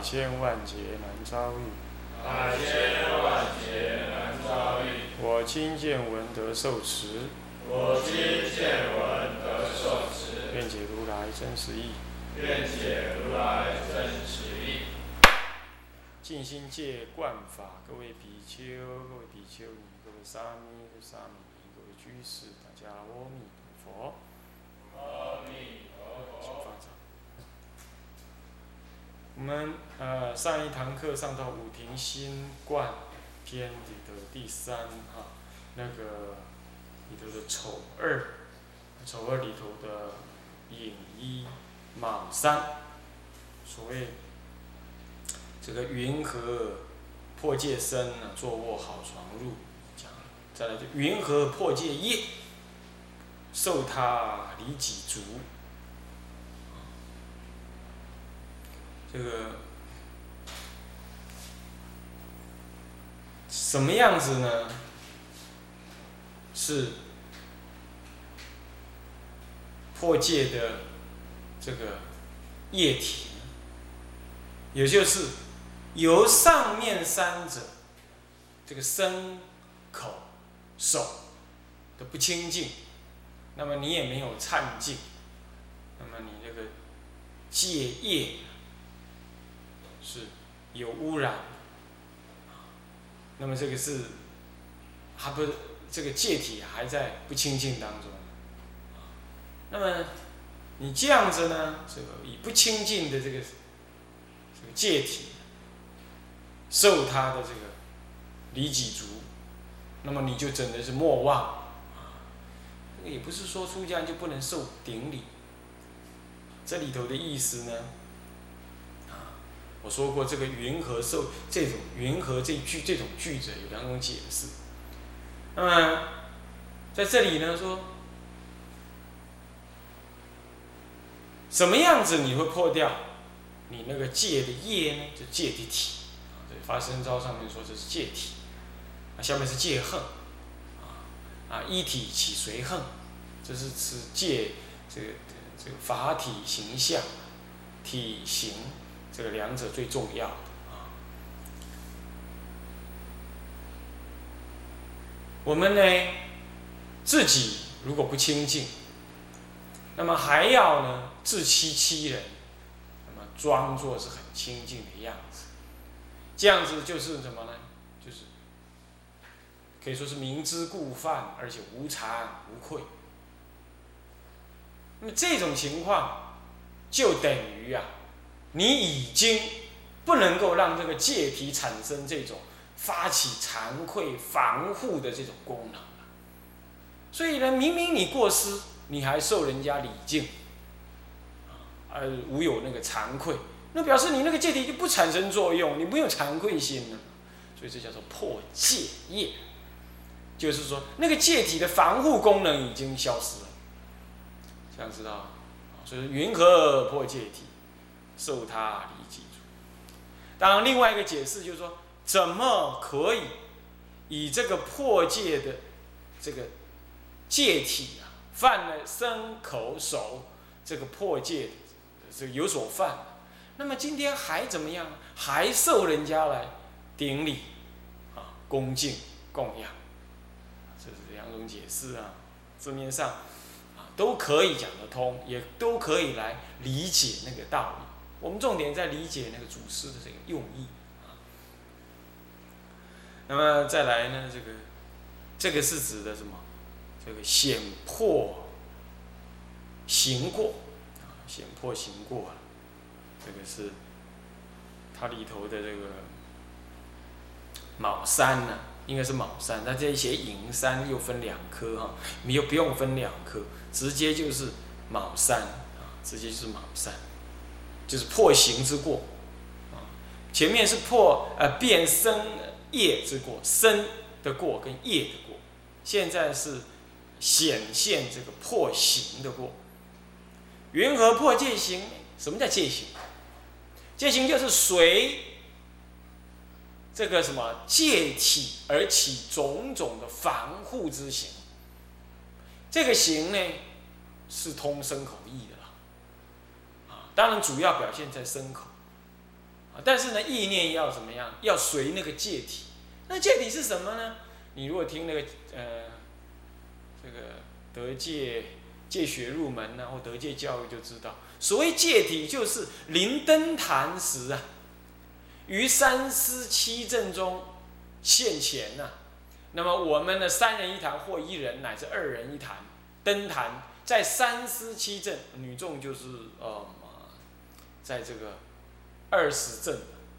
千万劫难遭遇。百千万劫难遭遇。我今见闻得受持，我今见闻得受持，愿解如来真实义。愿解如来真实义。静心戒观法，各位比丘、各位比丘尼、各位沙弥、各位沙弥尼、各位居士，大家阿弥陀佛。阿弥陀佛。请放掌。我们呃上一堂课上到五庭新冠篇里的第三哈，那个里头的丑二，丑二里头的引一卯三，所谓这个云何破戒身呢？坐卧好床入讲，再来就云何破戒业，受他离己足。这个什么样子呢？是破戒的这个液体，也就是由上面三者这个身、口、手的不清净，那么你也没有忏净，那么你这个戒业是有污染，那么这个是还不这个界体还在不清净当中，那么你这样子呢，这个以不清净的这个这个界体受他的这个离己足，那么你就真的是莫忘，也不是说出家就不能受顶礼，这里头的意思呢？我说过，这个云和受这种云和这句这种句子有两种解释。那么在这里呢，说什么样子你会破掉你那个戒的业呢？就戒的体啊，这发生招上面说这是戒体，下面是戒恨，啊啊一体起随恨，这是指戒这个这个法体形象体型。这个两者最重要啊！我们呢，自己如果不清净，那么还要呢自欺欺人，那么装作是很清净的样子，这样子就是什么呢？就是可以说是明知故犯，而且无惭无愧。那么这种情况，就等于啊。你已经不能够让这个戒体产生这种发起惭愧防护的这种功能了。所以呢，明明你过失，你还受人家礼敬，而无有那个惭愧，那表示你那个戒体就不产生作用，你没有惭愧心了。所以这叫做破戒业，就是说那个戒体的防护功能已经消失了。这样知道？所以云何破戒体？受他离己足。当然，另外一个解释就是说，怎么可以以这个破戒的这个戒体啊，犯了身口手这个破戒，这有所犯，那么今天还怎么样？还受人家来顶礼啊，恭敬供养，这是两种解释啊，字面上啊都可以讲得通，也都可以来理解那个道理。我们重点在理解那个祖师的这个用意啊。那么再来呢，这个这个是指的什么？这个显破行过啊，显破行过啊，这个是它里头的这个卯三呢，应该是卯三。它这些寅三又分两科哈，你又不用分两科，直接就是卯三啊，直接就是卯三。就是破行之过，啊，前面是破呃变生业之过，生的过跟业的过，现在是显现这个破形的过。云何破戒行？什么叫戒行？戒行就是随这个什么戒体而起种种的防护之行。这个行呢，是通身口意的，当然主要表现在身口，啊，但是呢，意念要怎么样？要随那个戒体。那戒体是什么呢？你如果听那个呃，这个得界界学入门呢，或得界教育就知道，所谓戒体就是临登坛时啊，于三思七正中现前呐。那么我们的三人一坛或一人乃至二人一坛登坛，在三思七正，女众就是呃，在这个二十正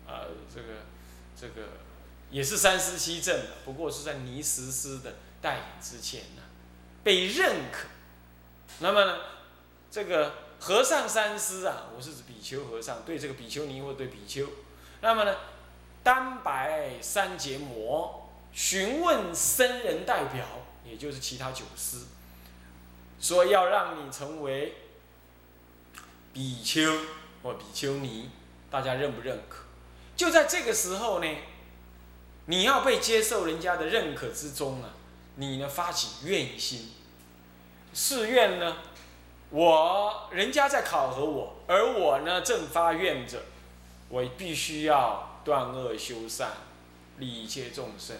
啊，这个这个也是三思七正的，不过是在尼实师的带领之前呢，被认可。那么呢，这个和尚三思啊，我是指比丘和尚对这个比丘尼或对比丘，那么呢，单白三结魔。询问僧人代表，也就是其他九师，说要让你成为比丘或比丘尼，大家认不认可？就在这个时候呢，你要被接受人家的认可之中啊，你呢发起愿心，誓愿呢，我人家在考核我，而我呢正发愿着，我必须要断恶修善，利一切众生。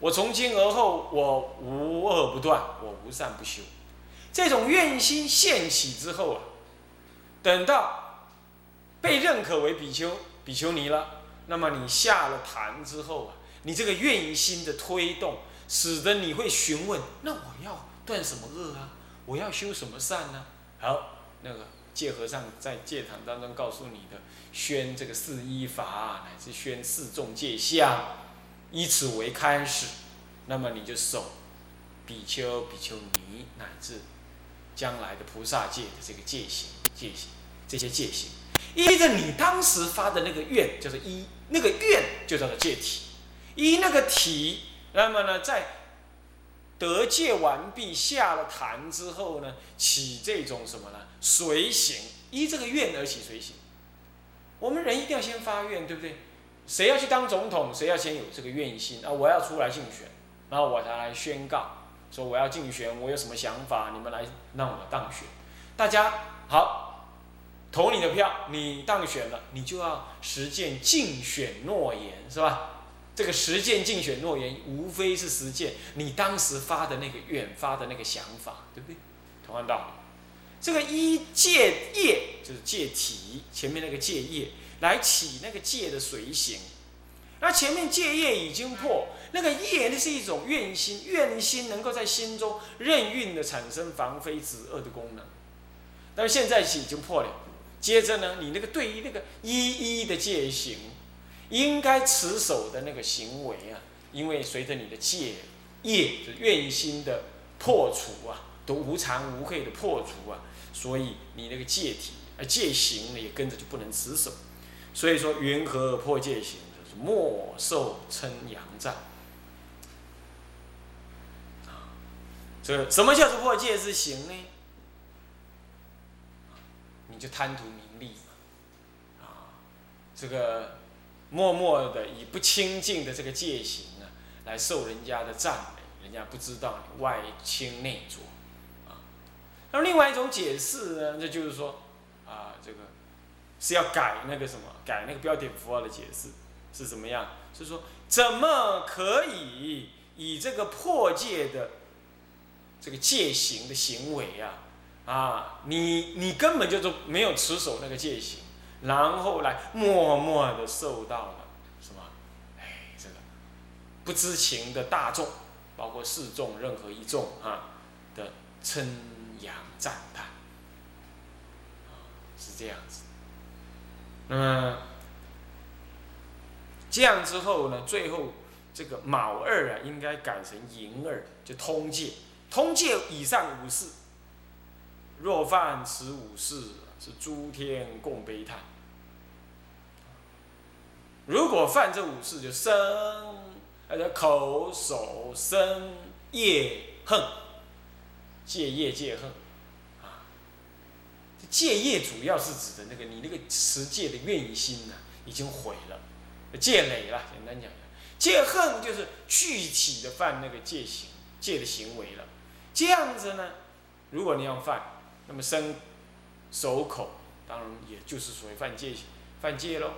我从今而后，我无恶不断，我无善不修。这种愿心现起之后啊，等到被认可为比丘、比丘尼了，那么你下了坛之后啊，你这个愿心的推动，使得你会询问：那我要断什么恶啊？我要修什么善呢？好，那个戒和尚在戒坛当中告诉你的，宣这个四依法，乃至宣四众戒相。以此为开始，那么你就守比丘、比丘尼乃至将来的菩萨戒的这个戒行、戒行这些戒行，依着你当时发的那个愿，叫做依那个愿就叫做戒体，依那个体，那么呢，在得戒完毕下了坛之后呢，起这种什么呢？随行，依这个愿而起随行。我们人一定要先发愿，对不对？谁要去当总统？谁要先有这个愿心啊？我要出来竞选，然后我才来宣告说我要竞选，我有什么想法，你们来让我当选。大家好，投你的票，你当选了，你就要实践竞选诺言，是吧？这个实践竞选诺言，无非是实践你当时发的那个愿发的那个想法，对不对？同样道理，这个一戒业就是戒体，前面那个戒业。来起那个戒的随行，那前面戒业已经破，那个业那是一种愿心，愿心能够在心中任运的产生防非止恶的功能，但是现在起已经破了。接着呢，你那个对于那个一一的戒行，应该持守的那个行为啊，因为随着你的戒业的愿心的破除啊，都无常无愧的破除啊，所以你那个戒体啊戒行呢，也跟着就不能持守。所以说，云何破戒行？就是莫受称扬赞。啊，这什么叫做破戒之行呢？你就贪图名利嘛，啊，这个默默的以不清净的这个戒行啊，来受人家的赞美，人家不知道你外清内浊，啊。那么另外一种解释呢，那就是说，啊，这个。是要改那个什么，改那个标点符号的解释是怎么样？是说怎么可以以这个破戒的这个戒行的行为啊啊，你你根本就是没有持守那个戒行，然后来默默的受到了什么？哎，这个不知情的大众，包括示众任何一众啊的称扬赞叹，是这样子。那么这样之后呢？最后这个卯二啊，应该改成寅二，就通戒。通戒以上五事，若犯此五事，是诸天共悲叹。如果犯这五事，就身，呃，口、手、身、业、恨，戒业戒恨，啊，戒业主要是指的那个你那个持戒的愿心呐，已经毁了，戒累了，简单讲，戒恨就是具体的犯那个戒行戒的行为了，这样子呢，如果你要犯，那么身、手、口，当然也就是属于犯戒犯戒喽。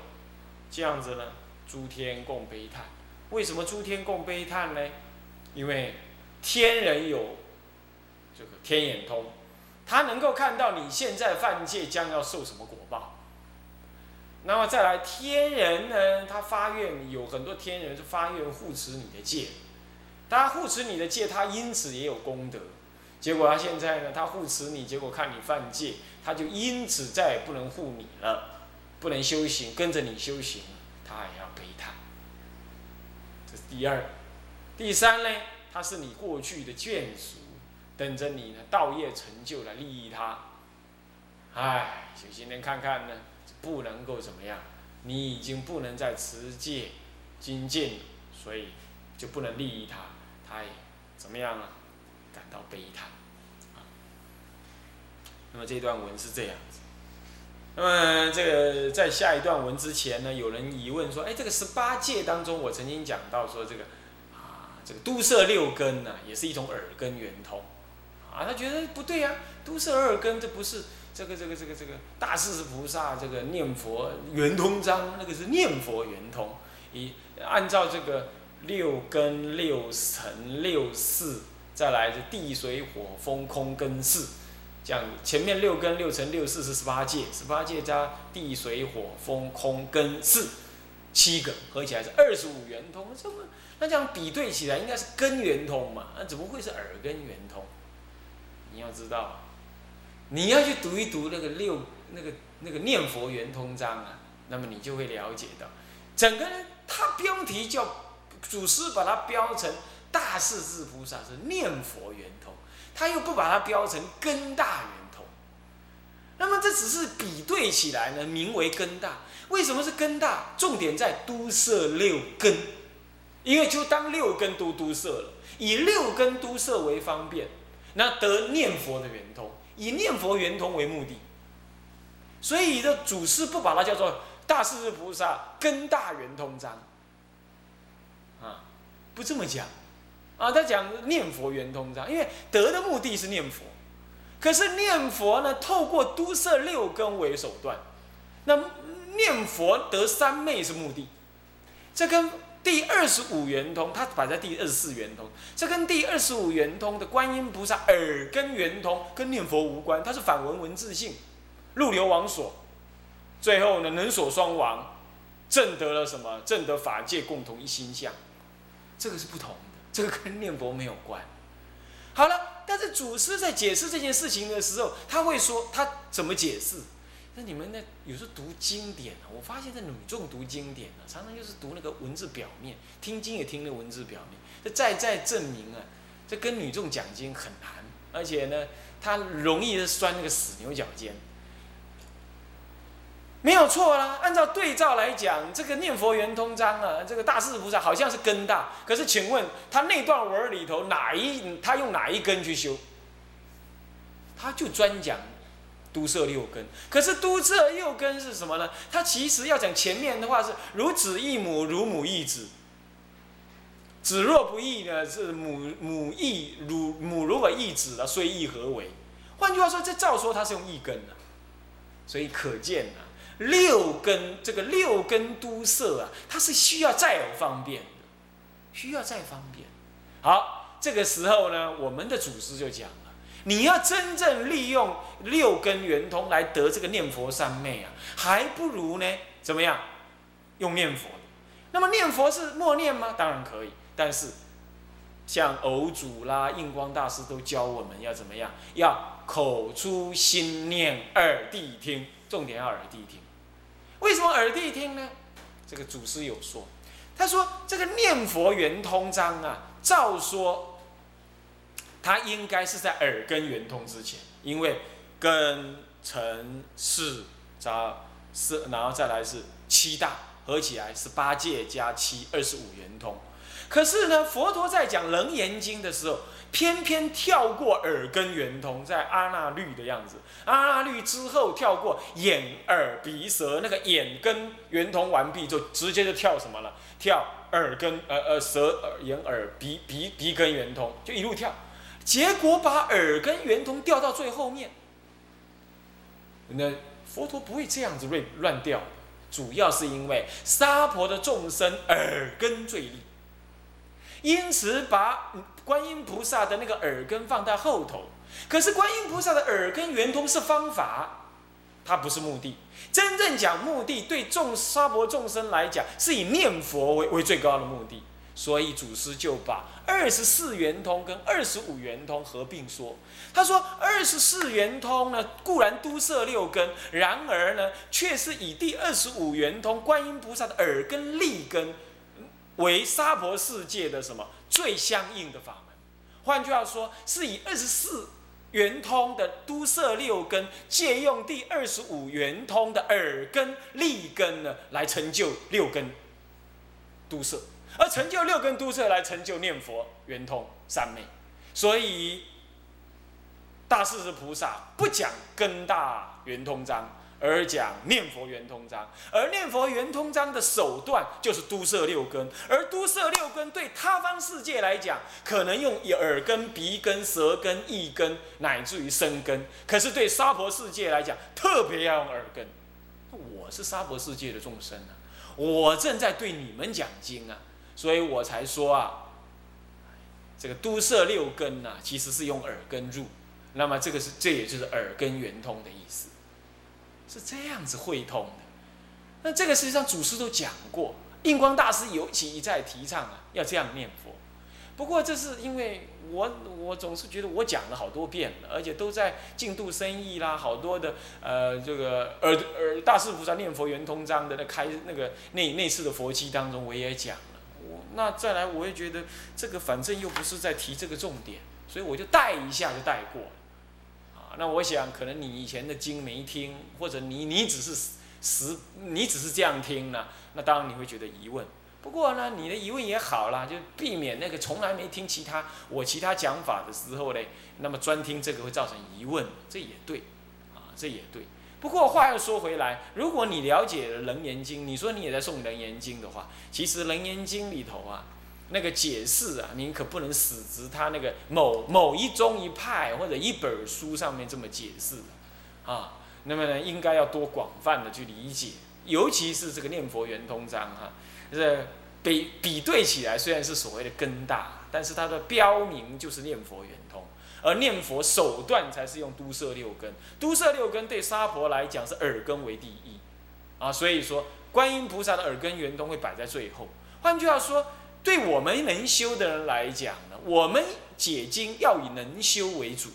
这样子呢，诸天共悲叹。为什么诸天共悲叹呢？因为天人有这个天眼通，他能够看到你现在犯戒将要受什么果报。那么再来，天人呢，他发愿有很多天人是发愿护持你的戒，他护持你的戒，他因此也有功德。结果他现在呢，他护持你，结果看你犯戒，他就因此再也不能护你了。不能修行，跟着你修行，他也要悲叹。这是第二，第三呢？他是你过去的眷属，等着你呢，道业成就来利益他。唉，修行人看看呢，不能够怎么样？你已经不能再持戒精进，所以就不能利益他，他也怎么样啊？感到悲叹。那么这段文是这样。那么这个在下一段文之前呢，有人疑问说：“哎，这个十八戒当中，我曾经讲到说这个啊，这个都摄六根呢，也是一种耳根圆通啊。他觉得不对呀，都摄二根这不是这个这个这个这个大势至菩萨这个念佛圆通章，那个是念佛圆通，以按照这个六根六尘六四，再来是地水火风空根四。”这样前面六根六乘六四是十八界，十八界加地水火风空根四七个合起来是二十五圆通，这么那这样比对起来应该是根圆通嘛？那怎么会是耳根圆通？你要知道，你要去读一读那个六那个那个念佛圆通章啊，那么你就会了解到，整个它标题叫祖师把它标成大势至菩萨是念佛圆通。他又不把它标成根大圆通，那么这只是比对起来呢，名为根大。为什么是根大？重点在都摄六根，因为就当六根都都摄了，以六根都摄为方便，那得念佛的圆通，以念佛圆通为目的。所以的祖师不把它叫做大势至菩萨根大圆通章，啊，不这么讲。啊，他讲念佛圆通章，因为得的目的是念佛，可是念佛呢，透过都摄六根为手段，那念佛得三昧是目的，这跟第二十五圆通，它摆在第二十四圆通，这跟第二十五圆通的观音菩萨耳根圆通跟念佛无关，它是反文文自性，入流王所，最后呢能所双亡，证得了什么？证得法界共同一心相，这个是不同。这个跟念佛没有关。好了，但是祖师在解释这件事情的时候，他会说他怎么解释？那你们呢？有时候读经典啊，我发现这女众读经典啊，常常就是读那个文字表面，听经也听那文字表面，这再再证明啊，这跟女众讲经很难，而且呢，他容易是钻那个死牛角尖。没有错啦，按照对照来讲，这个念佛圆通章啊，这个大势菩萨好像是根大，可是请问他那段文里头哪一他用哪一根去修？他就专讲都摄六根，可是都摄六根是什么呢？他其实要讲前面的话是如子忆母，如母忆子，子若不忆呢，是母母忆如母如果忆子了，虽忆何为？换句话说，这照说他是用一根的，所以可见啊。六根这个六根都摄啊，它是需要再有方便的，需要再方便。好，这个时候呢，我们的祖师就讲了，你要真正利用六根圆通来得这个念佛三昧啊，还不如呢怎么样？用念佛。那么念佛是默念吗？当然可以，但是像偶主啦、印光大师都教我们要怎么样？要口出心念，耳谛听，重点要耳谛听。什么耳谛听呢？这个祖师有说，他说这个念佛圆通章啊，照说，它应该是在耳根圆通之前，因为根、尘、世、杂、是，然后再来是七大合起来是八戒加七，二十五圆通。可是呢，佛陀在讲《楞严经》的时候，偏偏跳过耳根圆通，在阿那律的样子，阿那律之后跳过眼耳鼻舌，那个眼根圆通完毕，就直接就跳什么了？跳耳根，呃呃，舌耳眼耳鼻鼻鼻根圆通，就一路跳，结果把耳根圆通掉到最后面。那佛陀不会这样子乱乱掉，主要是因为沙婆的众生耳根最利。因此，把观音菩萨的那个耳根放在后头。可是，观音菩萨的耳根圆通是方法，它不是目的。真正讲目的，对众沙婆众生来讲，是以念佛为为最高的目的。所以，祖师就把二十四圆通跟二十五圆通合并说。他说，二十四圆通呢，固然都摄六根，然而呢，却是以第二十五圆通观音菩萨的耳根立根。为娑婆世界的什么最相应的法门？换句话说，是以二十四圆通的都摄六根，借用第二十五圆通的耳根利根呢，来成就六根都摄，而成就六根都摄，来成就念佛圆通三昧。所以大势至菩萨不讲根大圆通章。而讲念佛圆通章，而念佛圆通章的手段就是都摄六根，而都摄六根对他方世界来讲，可能用耳根、鼻根、舌根、意根，乃至于身根，可是对娑婆世界来讲，特别要用耳根。我是娑婆世界的众生啊，我正在对你们讲经啊，所以我才说啊，这个都摄六根呐，其实是用耳根入，那么这个是这也就是耳根圆通的意思。是这样子会通的，那这个实际上祖师都讲过，印光大师尤其一再提倡啊，要这样念佛。不过这是因为我我总是觉得我讲了好多遍了，而且都在净度生意啦，好多的呃这个耳耳大师菩萨念佛圆通章的那开那个那那次的佛期当中我也讲了。我那再来我也觉得这个反正又不是在提这个重点，所以我就带一下就带过。那我想，可能你以前的经没听，或者你你只是实你只是这样听呢，那当然你会觉得疑问。不过呢，你的疑问也好啦，就避免那个从来没听其他我其他讲法的时候嘞，那么专听这个会造成疑问，这也对，啊，这也对。不过话又说回来，如果你了解了《楞严经》，你说你也在诵《楞严经》的话，其实《楞严经》里头啊。那个解释啊，您可不能死执他那个某某一宗一派或者一本书上面这么解释的啊。那么呢，应该要多广泛的去理解，尤其是这个念佛圆通章哈，这比比对起来虽然是所谓的根大，但是它的标明就是念佛圆通，而念佛手段才是用都摄六根，都摄六根对沙婆来讲是耳根为第一啊，所以说观音菩萨的耳根圆通会摆在最后。换句话说。对我们能修的人来讲呢，我们解经要以能修为主，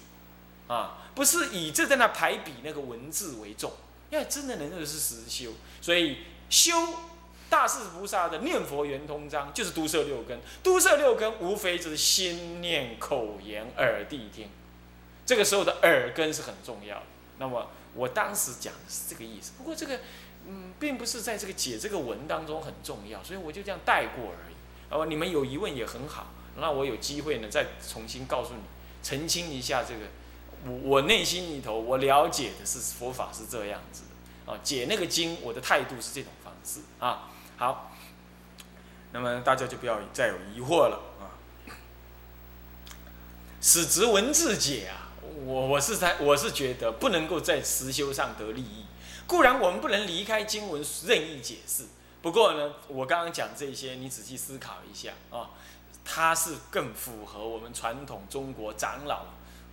啊，不是以这在那排比那个文字为重，因为真的能的是实修，所以修大势菩萨的念佛圆通章就是都摄六根，都摄六根无非就是心念口言耳谛听，这个时候的耳根是很重要的。那么我当时讲的是这个意思，不过这个嗯，并不是在这个解这个文当中很重要，所以我就这样带过而已。哦，你们有疑问也很好，那我有机会呢，再重新告诉你，澄清一下这个，我我内心里头我了解的是佛法是这样子的，啊，解那个经，我的态度是这种方式啊。好，那么大家就不要再有疑惑了啊。史直文字解啊，我我是在我是觉得不能够在实修上得利益，固然我们不能离开经文任意解释。不过呢，我刚刚讲这些，你仔细思考一下啊，它是更符合我们传统中国长老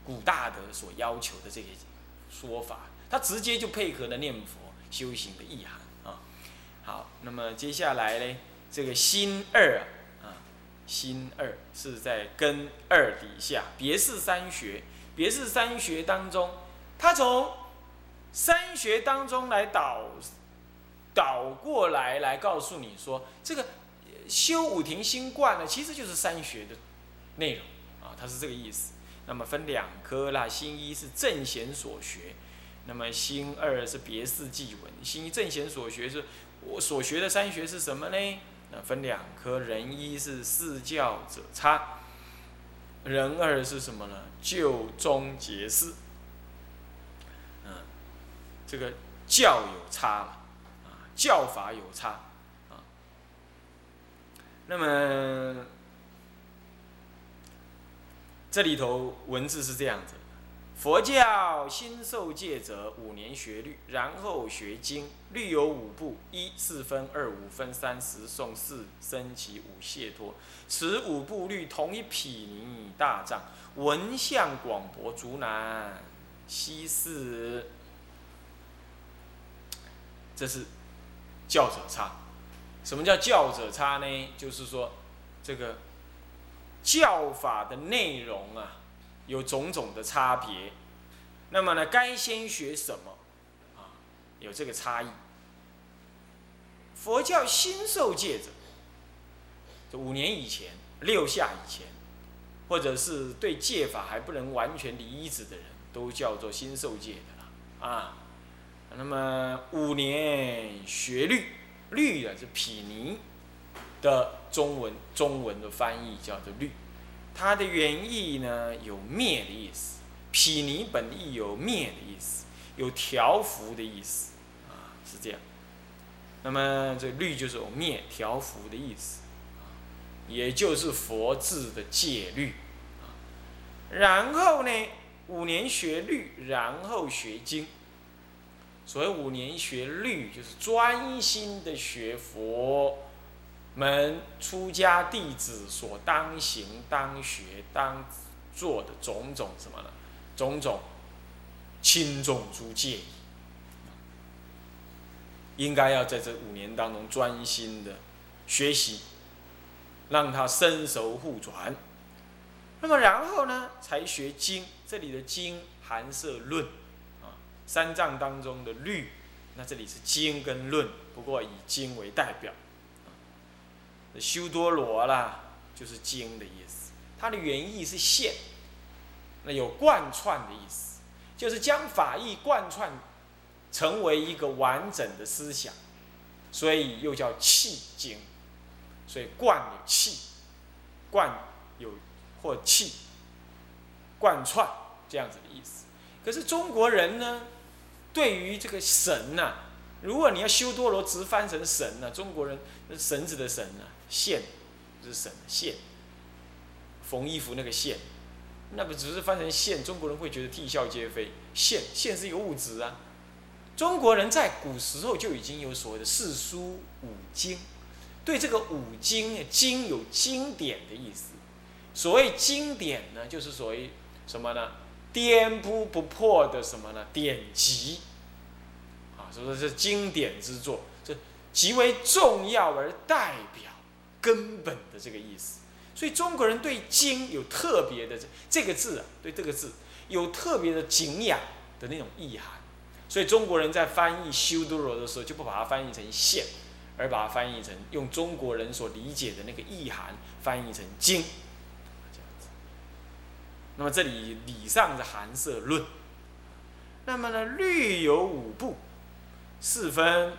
古大德所要求的这些说法，它直接就配合了念佛修行的意涵啊。好，那么接下来呢，这个心二啊，心二是在根二底下，别是三学，别是三学当中，它从三学当中来导。倒过来来告诉你说，这个修五庭心观呢，其实就是三学的内容啊，它是这个意思。那么分两科啦，心一是正贤所学，那么心二是别事记文，心一正贤所学是，我所学的三学是什么呢？那分两科，人一是四教者差，人二是什么呢？就中结事。嗯，这个教有差了，教法有差，啊，那么这里头文字是这样子。佛教新受戒者，五年学律，然后学经。律有五部：一四分，二五分，三十诵，四僧祇，五解脱。此五部律同一毗尼大藏，文相广博，竹南西四。这是教者差。什么叫教者差呢？就是说，这个教法的内容啊。有种种的差别，那么呢，该先学什么？啊，有这个差异。佛教新受戒者，这五年以前、六下以前，或者是对戒法还不能完全理解的人，都叫做新受戒的了啊。那么五年学律，律啊是毗尼的中文，中文的翻译叫做律。它的原意呢，有灭的意思，毗尼本意有灭的意思，有调伏的意思，啊，是这样。那么这律就是有灭、调伏的意思，也就是佛制的戒律。然后呢，五年学律，然后学经。所谓五年学律，就是专心的学佛。门出家弟子所当行、当学、当做的种种什么呢？种种轻重诸戒，应该要在这五年当中专心的学习，让他身熟互转。那么然后呢，才学经。这里的经含摄论，三藏当中的律，那这里是经跟论，不过以经为代表。修多罗啦，就是经的意思。它的原意是线，那有贯穿的意思，就是将法义贯穿成为一个完整的思想，所以又叫气经。所以贯有气，贯有或气贯穿这样子的意思。可是中国人呢，对于这个神呐，如果你要修多罗直翻成神呢，中国人绳子的绳呢？线，是绳线，缝衣服那个线，那不只是翻成线，中国人会觉得啼笑皆非。线，线是一个物质啊。中国人在古时候就已经有所谓的四书五经，对这个五经，经有经典的意思。所谓经典呢，就是所谓什么呢？颠扑不破的什么呢？典籍，啊，所以说是经典之作，这极为重要而代表。根本的这个意思，所以中国人对经有特别的这这个字啊，对这个字有特别的敬仰的那种意涵，所以中国人在翻译修多罗的时候，就不把它翻译成线，而把它翻译成用中国人所理解的那个意涵翻译成经，那么这里礼上是寒舍论，那么呢律有五部，四分、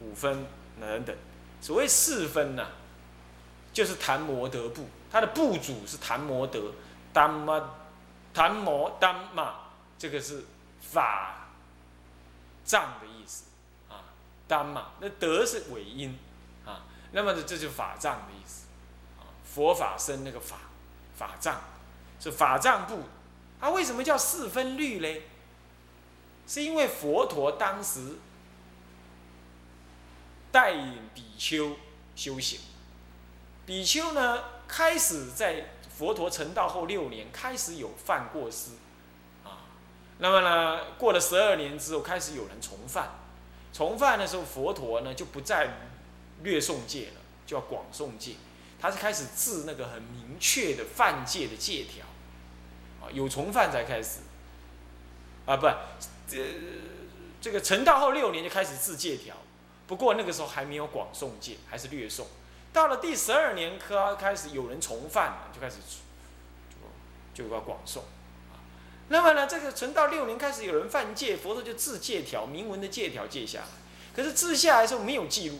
五分等等，所谓四分呢。就是檀摩德部，它的部主是檀摩德，丹玛，檀摩丹玛，这个是法藏的意思啊，丹玛，那德是尾音啊，那么这就法藏的意思啊，佛法僧那个法，法藏是法藏部，它为什么叫四分律嘞？是因为佛陀当时带领比丘修行。比丘呢，开始在佛陀成道后六年，开始有犯过失，啊，那么呢，过了十二年之后，开始有人重犯，重犯的时候，佛陀呢就不再略诵戒了，就要广诵戒，他是开始治那个很明确的犯戒的戒条，啊，有从犯才开始，啊，不，这这个成道后六年就开始治戒条，不过那个时候还没有广诵戒，还是略诵。到了第十二年，科开始有人从犯了，就开始就就要广诵啊。那么呢，这个存到六年开始有人犯戒，佛陀就自戒条，明文的戒条戒下来。可是自下来的时候没有记录，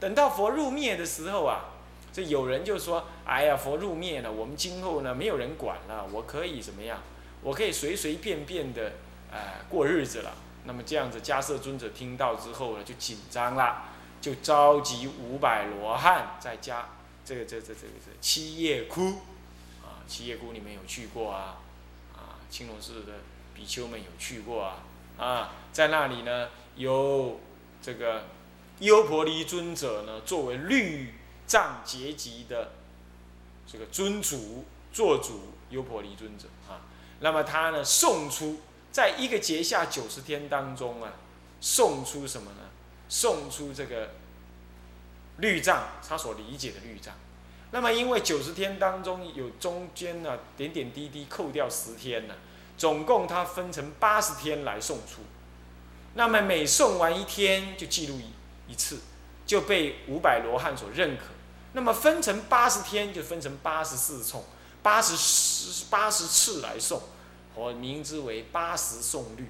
等到佛入灭的时候啊，这有人就说：“哎呀，佛入灭了，我们今后呢没有人管了，我可以怎么样？我可以随随便便的呃过日子了。”那么这样子，迦摄尊者听到之后呢，就紧张了，就召集五百罗汉在家这个这这这个这七叶窟啊，七叶窟你们有去过啊？啊，青龙寺的比丘们有去过啊？啊，在那里呢有这个优婆离尊者呢，作为律藏结集的这个尊主做主，优婆离尊者啊，那么他呢送出。在一个节下九十天当中啊，送出什么呢？送出这个律藏，他所理解的律藏。那么因为九十天当中有中间呢点点滴滴扣掉十天呢，总共他分成八十天来送出。那么每送完一天就记录一一次，就被五百罗汉所认可。那么分成八十天就分成八十四送，八十八十次来送。我名之为八十颂律。